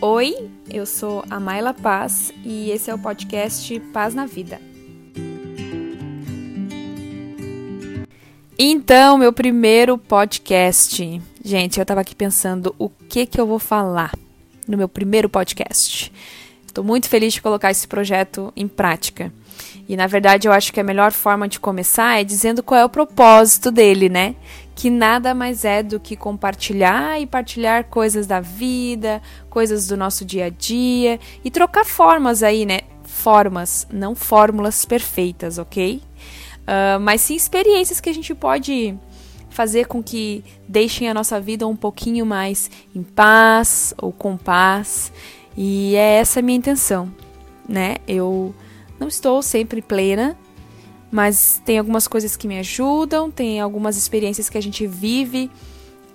Oi, eu sou a Maila Paz e esse é o podcast Paz na Vida. Então, meu primeiro podcast. Gente, eu tava aqui pensando o que que eu vou falar no meu primeiro podcast. Estou muito feliz de colocar esse projeto em prática. E na verdade eu acho que a melhor forma de começar é dizendo qual é o propósito dele, né? Que nada mais é do que compartilhar e partilhar coisas da vida, coisas do nosso dia a dia e trocar formas aí, né? Formas, não fórmulas perfeitas, ok? Uh, mas sim experiências que a gente pode fazer com que deixem a nossa vida um pouquinho mais em paz ou com paz. E é essa a minha intenção, né? Eu não estou sempre plena, mas tem algumas coisas que me ajudam, tem algumas experiências que a gente vive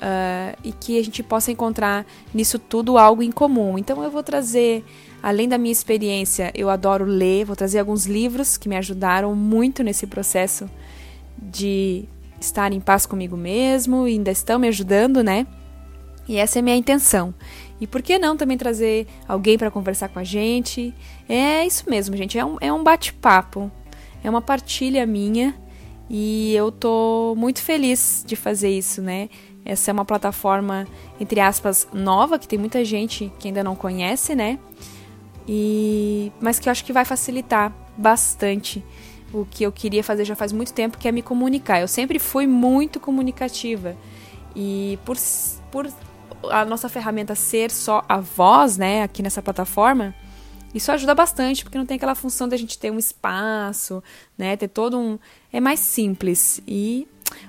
uh, e que a gente possa encontrar nisso tudo algo em comum. Então eu vou trazer, além da minha experiência, eu adoro ler, vou trazer alguns livros que me ajudaram muito nesse processo de estar em paz comigo mesmo e ainda estão me ajudando, né? E essa é a minha intenção. E por que não também trazer alguém para conversar com a gente? É isso mesmo, gente. É um, é um bate-papo. É uma partilha minha. E eu tô muito feliz de fazer isso, né? Essa é uma plataforma, entre aspas, nova, que tem muita gente que ainda não conhece, né? E mas que eu acho que vai facilitar bastante o que eu queria fazer já faz muito tempo, que é me comunicar. Eu sempre fui muito comunicativa. E por, por a nossa ferramenta ser só a voz, né, aqui nessa plataforma, isso ajuda bastante, porque não tem aquela função da gente ter um espaço, né, ter todo um... É mais simples. E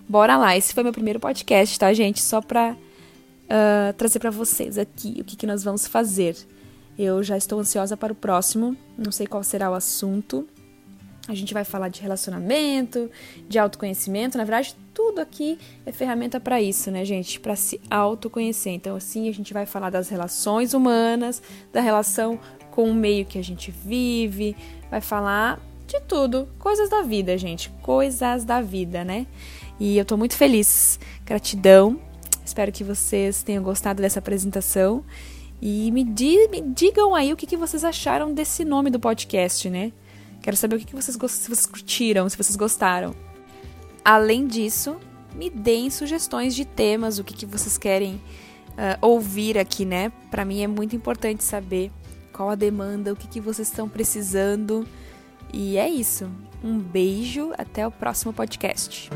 bora lá, esse foi meu primeiro podcast, tá, gente? Só pra uh, trazer para vocês aqui o que, que nós vamos fazer. Eu já estou ansiosa para o próximo, não sei qual será o assunto, a gente vai falar de relacionamento, de autoconhecimento. Na verdade, tudo aqui é ferramenta para isso, né, gente? Para se autoconhecer. Então, assim, a gente vai falar das relações humanas, da relação com o meio que a gente vive, vai falar de tudo, coisas da vida, gente, coisas da vida, né? E eu tô muito feliz. Gratidão. Espero que vocês tenham gostado dessa apresentação. E me, di me digam aí o que, que vocês acharam desse nome do podcast, né? Quero saber o que, vocês, se vocês curtiram, se vocês gostaram. Além disso, me deem sugestões de temas, o que, que vocês querem uh, ouvir aqui, né? Para mim é muito importante saber qual a demanda, o que, que vocês estão precisando. E é isso. Um beijo, até o próximo podcast.